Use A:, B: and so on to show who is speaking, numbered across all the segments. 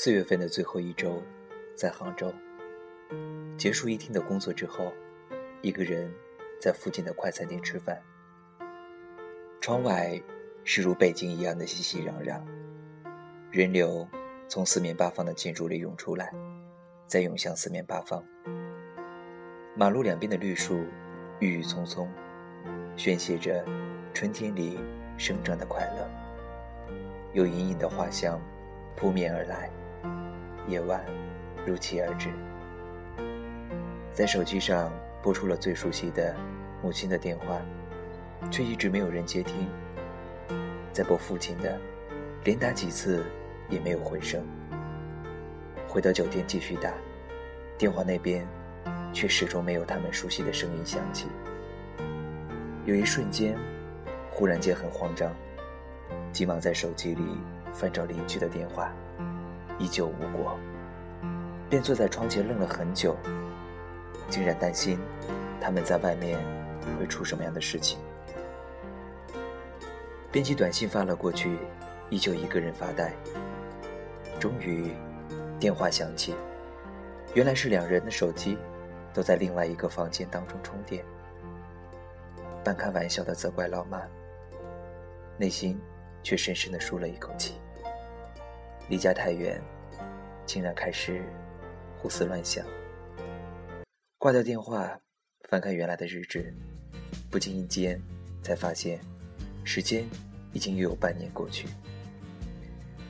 A: 四月份的最后一周，在杭州结束一天的工作之后，一个人在附近的快餐店吃饭。窗外是如北京一样的熙熙攘攘，人流从四面八方的建筑里涌出来，再涌向四面八方。马路两边的绿树郁郁葱葱，宣泄着春天里生长的快乐。有隐隐的花香扑面而来。夜晚如期而至，在手机上拨出了最熟悉的母亲的电话，却一直没有人接听。再拨父亲的，连打几次也没有回声。回到酒店继续打，电话那边却始终没有他们熟悉的声音响起。有一瞬间，忽然间很慌张，急忙在手机里翻找邻居的电话。依旧无果，便坐在窗前愣了很久，竟然担心他们在外面会出什么样的事情。编辑短信发了过去，依旧一个人发呆。终于，电话响起，原来是两人的手机都在另外一个房间当中充电。半开玩笑的责怪老妈，内心却深深的舒了一口气。离家太远，竟然开始胡思乱想。挂掉电话，翻看原来的日志，不经意间才发现，时间已经又有半年过去。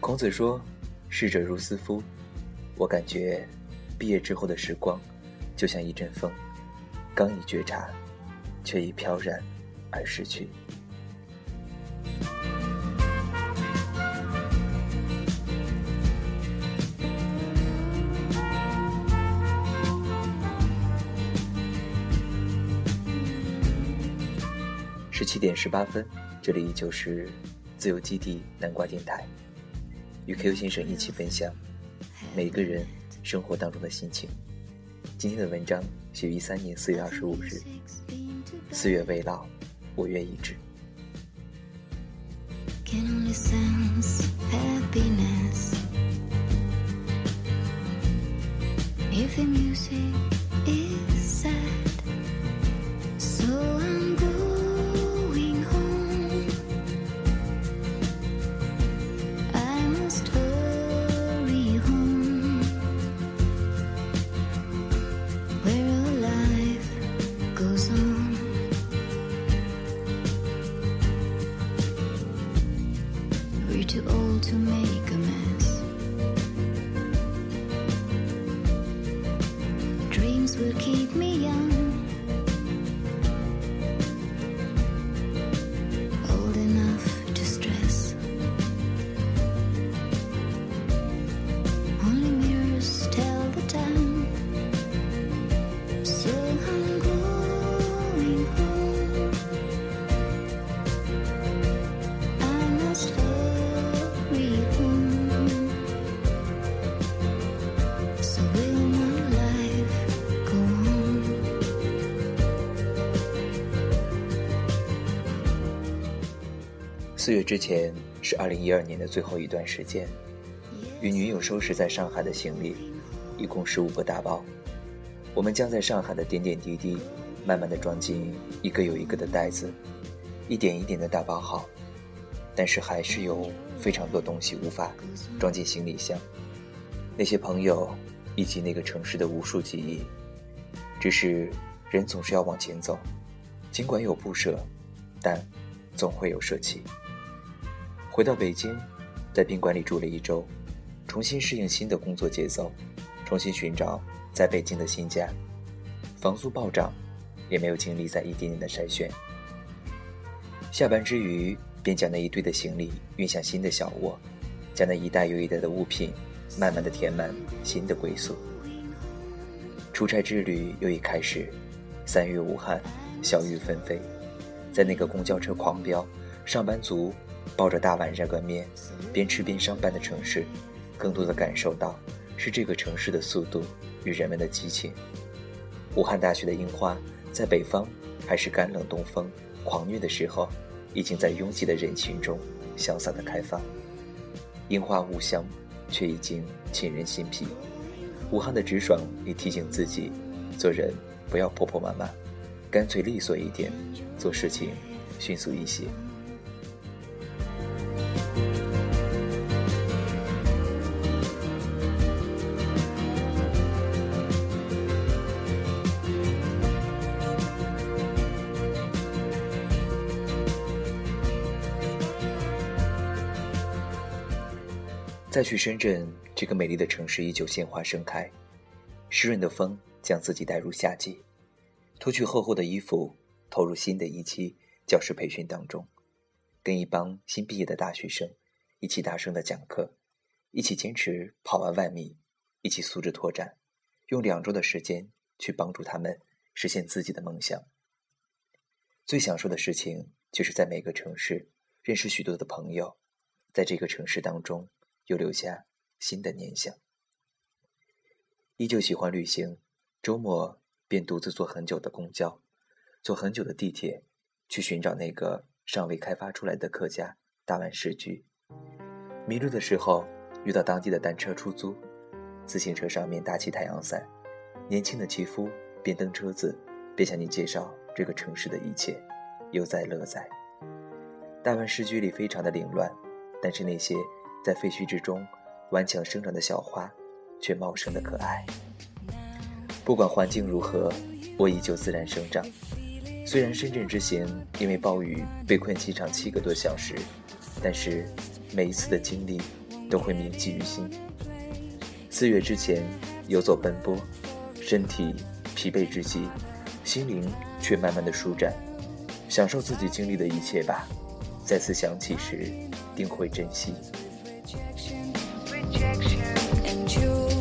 A: 孔子说：“逝者如斯夫。”我感觉毕业之后的时光，就像一阵风，刚一觉察，却已飘然而逝去。七点十八分，这里依旧是自由基地南瓜电台，与 Q 先生一起分享每个人生活当中的心情。今天的文章写于一三年四月二十五日，四月未老，我愿已至。四月之前是二零一二年的最后一段时间，与女友收拾在上海的行李，一共十五个大包。我们将在上海的点点滴滴，慢慢的装进一个又一个的袋子，一点一点的打包好。但是还是有非常多东西无法装进行李箱，那些朋友，以及那个城市的无数记忆。只是人总是要往前走，尽管有不舍，但总会有舍弃。回到北京，在宾馆里住了一周，重新适应新的工作节奏，重新寻找在北京的新家。房租暴涨，也没有精力再一点点的筛选。下班之余，便将那一堆的行李运向新的小窝，将那一袋又一袋的物品慢慢的填满新的归宿。出差之旅又已开始，三月武汉，小雨纷飞，在那个公交车狂飙，上班族。抱着大碗热干面，边吃边上班的城市，更多的感受到是这个城市的速度与人们的激情。武汉大学的樱花，在北方还是干冷东风狂虐的时候，已经在拥挤的人群中潇洒的开放。樱花无香，
B: 却已经沁人心脾。武汉的直爽也提醒自己，做人不要婆婆妈妈，干脆利索一点，做事情迅速一些。再去深圳这个美丽的城市，依旧鲜花盛开，湿润的风将自己带入夏季。脱去厚厚的衣服，投入新的一期教师培训当中，跟一帮新毕业的大学生一起大声的讲课，一起坚持跑完万米，一起素质拓展，用两周的时间去帮助他们实现自己的梦想。最享受的事情就是在每个城市认识许多的朋友，在这个城市当中。又留下新的念想。依旧喜欢旅行，周末便独自坐很久的公交，坐很久的地铁，去寻找那个尚未开发出来的客家大万市居。迷路的时候，遇到当地的单车出租，自行车上面搭起太阳伞，年轻的骑夫边蹬车子边向你介绍这个城市的一切，悠哉乐哉。大万市居里非常的凌乱，但是那些。在废墟之中顽强生长的小花，却茂盛的可爱。不管环境如何，我依旧自然生长。虽然深圳之行因为暴雨被困机场七个多小时，但是每一次的经历都会铭记于心。四月之前游走奔波，身体疲惫至极，心灵却慢慢的舒展。享受自己经历的一切吧，再次想起时，定会珍惜。Rejection, rejection, and you.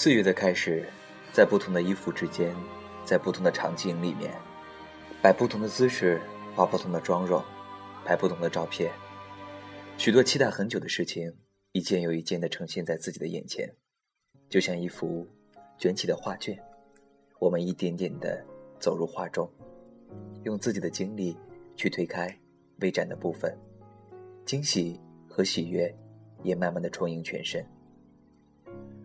B: 四月的开始，在不同的衣服之间，在不同的场景里面，
A: 摆不同的姿势，化不同的妆容，拍不同的照片，许多期待很久的事情，一件又一件的呈现在自己的眼前，就像一幅卷起的画卷，我们一点点的走入画中，用自己的精力去推开未展的部分，惊喜和喜悦也慢慢的充盈全身。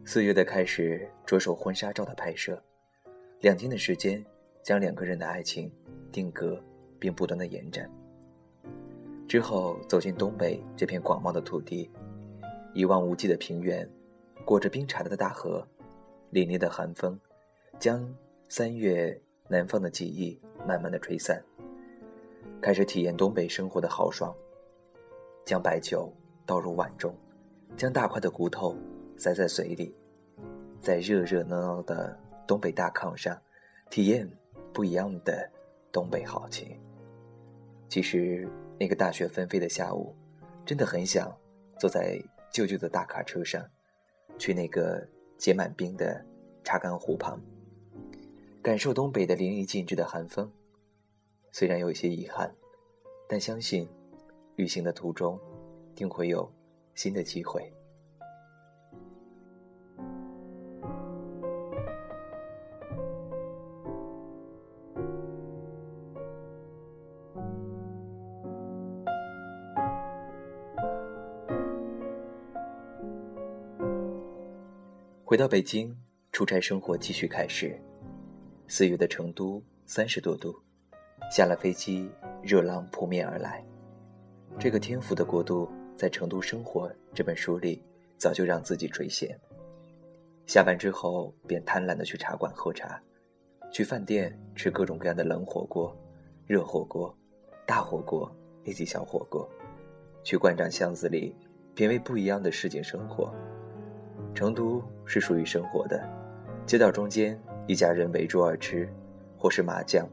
A: 四月的开始，着手婚纱照的拍摄，两天的时间，将两个人的爱情定格，并不断的延展。之后走进东北这片广袤的土地，一望无际的平原，裹着冰碴的大河，凛冽的寒风，将三月南方的记忆慢慢的吹散。开始体验东北生活的豪爽，将白酒倒入碗中，将大块的骨头。塞在嘴里，在热热闹闹的东北大炕上，体验不一样的东北好情。其实那个大雪纷飞的下午，真的很想坐在旧旧的大卡车上，去那个结满冰的查干湖旁，感受东北的淋漓尽致的寒风。虽然有一些遗憾，但相信旅行的途中定会有新的机会。回到北京，出差生活继续开始。四月的成都三十多度，下了飞机，热浪扑面而来。这个天府的国度，在《成都生活》这本书里早就让自己垂涎。下班之后，便贪婪的去茶馆喝茶，去饭店吃各种各样的冷火锅、热火锅、大火锅以及小火锅，去馆长巷子里品味不一样的市井生活。成都是属于生活的，街道中间一家人围桌而吃，或是麻将，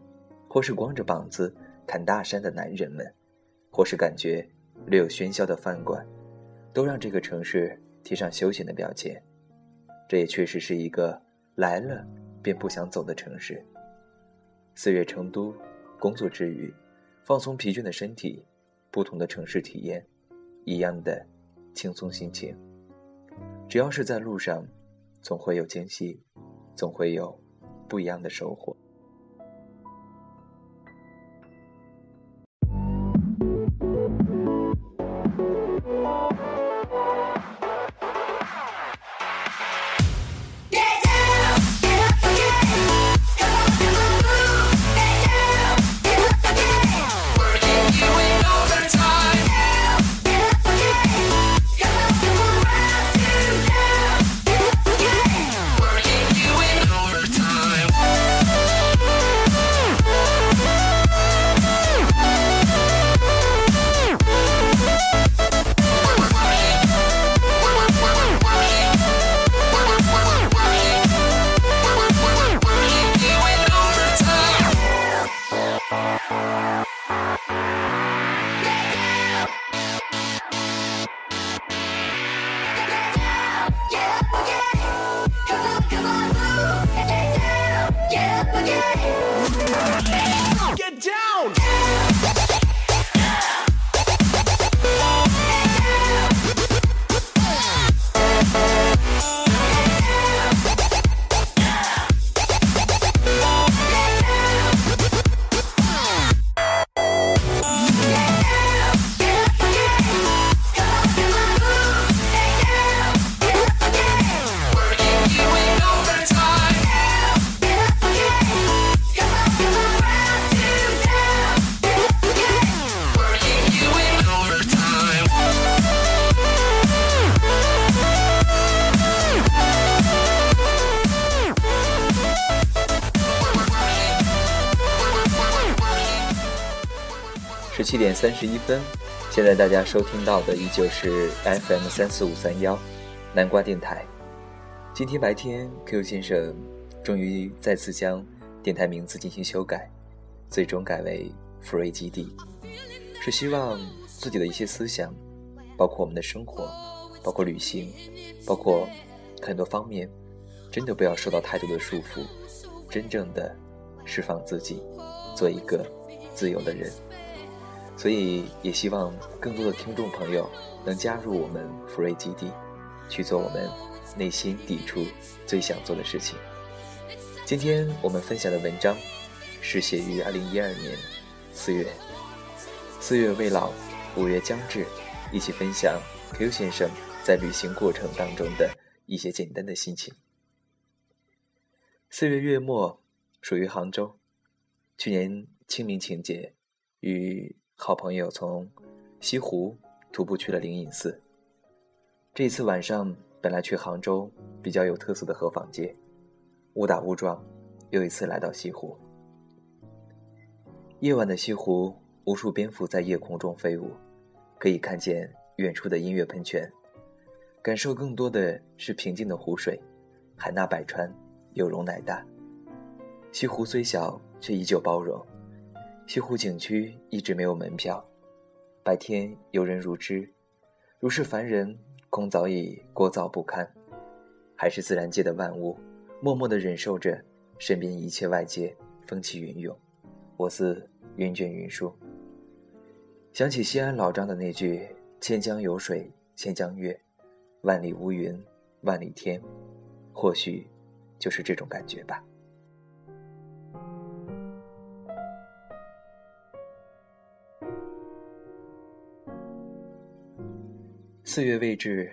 A: 或是光着膀子侃大山的男人们，或是感觉略有喧嚣的饭馆，都让这个城市贴上休闲的标签。这也确实是一个来了便不想走的城市。四月成都，工作之余，放松疲倦的身体，不同的城市体验，一样的轻松心情。只要是在路上，总会有惊喜，总会有不一样的收获。七点三十一分，现在大家收听到的依旧是 FM 三四五三幺南瓜电台。今天白天，Q 先生终于再次将电台名字进行修改，最终改为福瑞基地，是希望自己的一些思想，包括我们的生活，包括旅行，包括很多方面，真的不要受到太多的束缚，真正的释放自己。做一个自由的人。所以，也希望更多的听众朋友能加入我们福瑞基地，去做我们内心抵触最想做的事情。今天我们分享的文章是写于二零一二年四月。四月未老，五月将至，一起分享 Q 先生在旅行过程当中的一些简单的心情。四月月末，属于杭州。去年清明情节，与好朋友从西湖徒步去了灵隐寺。这次晚上本来去杭州比较有特色的河坊街，误打误撞，又一次来到西湖。夜晚的西湖，无数蝙蝠在夜空中飞舞，可以看见远处的音乐喷泉。感受更多的是平静的湖水，海纳百川，有容乃大。西湖虽小，却依旧包容。西湖景区一直没有门票，白天游人如织，如是凡人空早已聒噪不堪，还是自然界的万物，默默地忍受着身边一切外界风起云涌，我似云卷云舒。想起西安老张的那句“千江有水千江月，万里无云万里天”，或许就是这种感觉吧。四月未至，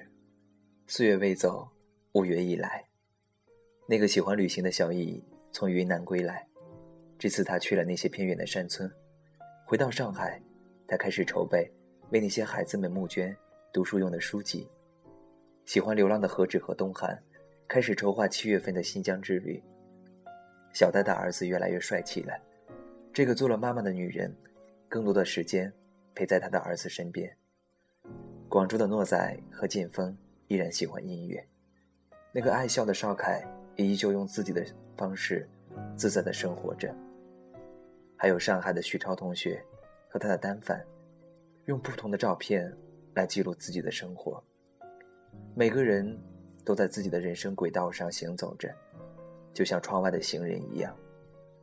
A: 四月未走，五月已来。那个喜欢旅行的小易从云南归来，这次他去了那些偏远的山村。回到上海，他开始筹备为那些孩子们募捐读书用的书籍。喜欢流浪的何止和东汉，开始筹划七月份的新疆之旅。小戴的儿子越来越帅气了，这个做了妈妈的女人，更多的时间陪在他的儿子身边。广州的诺仔和剑锋依然喜欢音乐，那个爱笑的邵凯也依旧用自己的方式自在的生活着。还有上海的徐超同学和他的单反，用不同的照片来记录自己的生活。每个人都在自己的人生轨道上行走着，就像窗外的行人一样，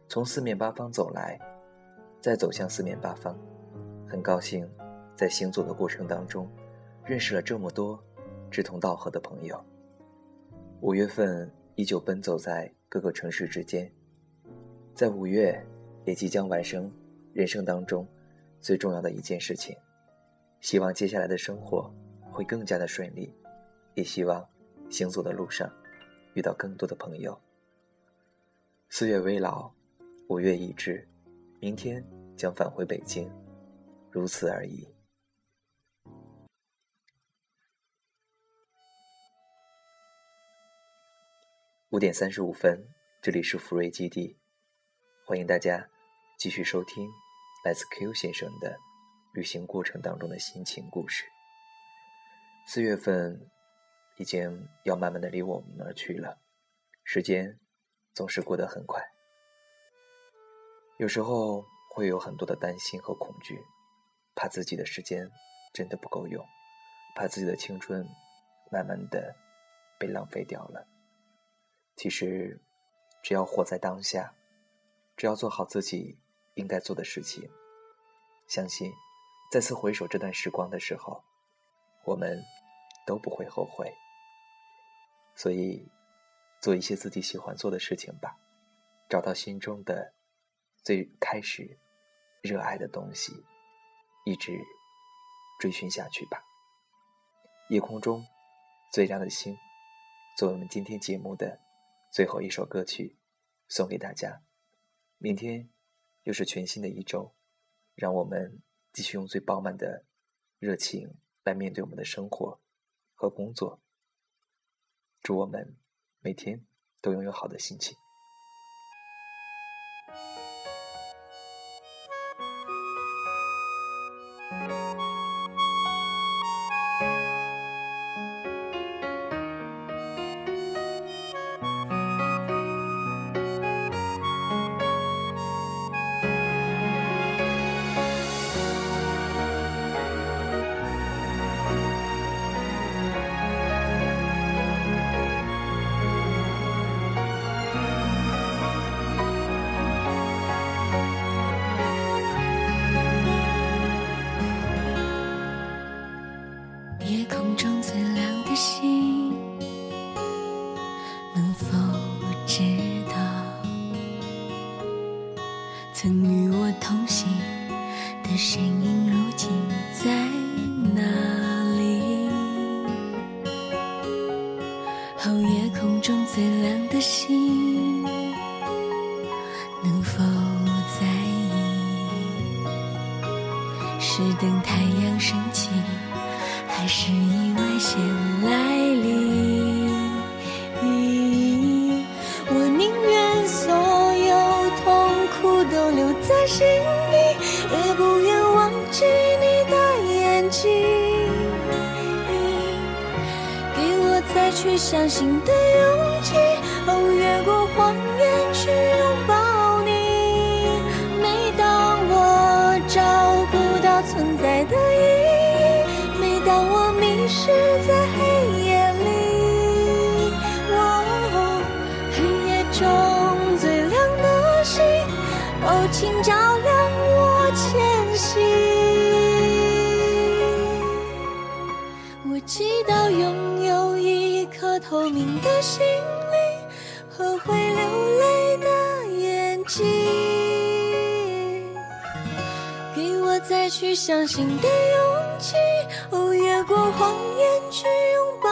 A: 从四面八方走来，再走向四面八方。很高兴在行走的过程当中。认识了这么多志同道合的朋友。五月份依旧奔走在各个城市之间，在五月也即将完成人生当中最重要的一件事情。希望接下来的生活会更加的顺利，也希望行走的路上遇到更多的朋友。四月未老，五月已至，明天将返回北京，如此而已。五点三十五分，这里是福瑞基地，欢迎大家继续收听来自 Q 先生的旅行过程当中的心情故事。四月份已经要慢慢的离我们而去了，时间总是过得很快，有时候会有很多的担心和恐惧，怕自己的时间真的不够用，怕自己的青春慢慢的被浪费掉了。其实，只要活在当下，只要做好自己应该做的事情，相信再次回首这段时光的时候，我们都不会后悔。所以，做一些自己喜欢做的事情吧，找到心中的最开始热爱的东西，一直追寻下去吧。夜空中最亮的星，作为我们今天节目的。最后一首歌曲，送给大家。明天又是全新的一周，让我们继续用最饱满的热情来面对我们的生活和工作。祝我们每天都拥有好的心情。
C: 相信的勇气，哦，越过谎言去拥抱你。每当我找不到存在的意义，每当我迷失在黑夜里，哦，黑夜中最亮的星，哦，请照亮我前行。我祈祷拥有一一颗透明的心灵和会流泪的眼睛，给我再去相信的勇气，哦，越过谎言去拥抱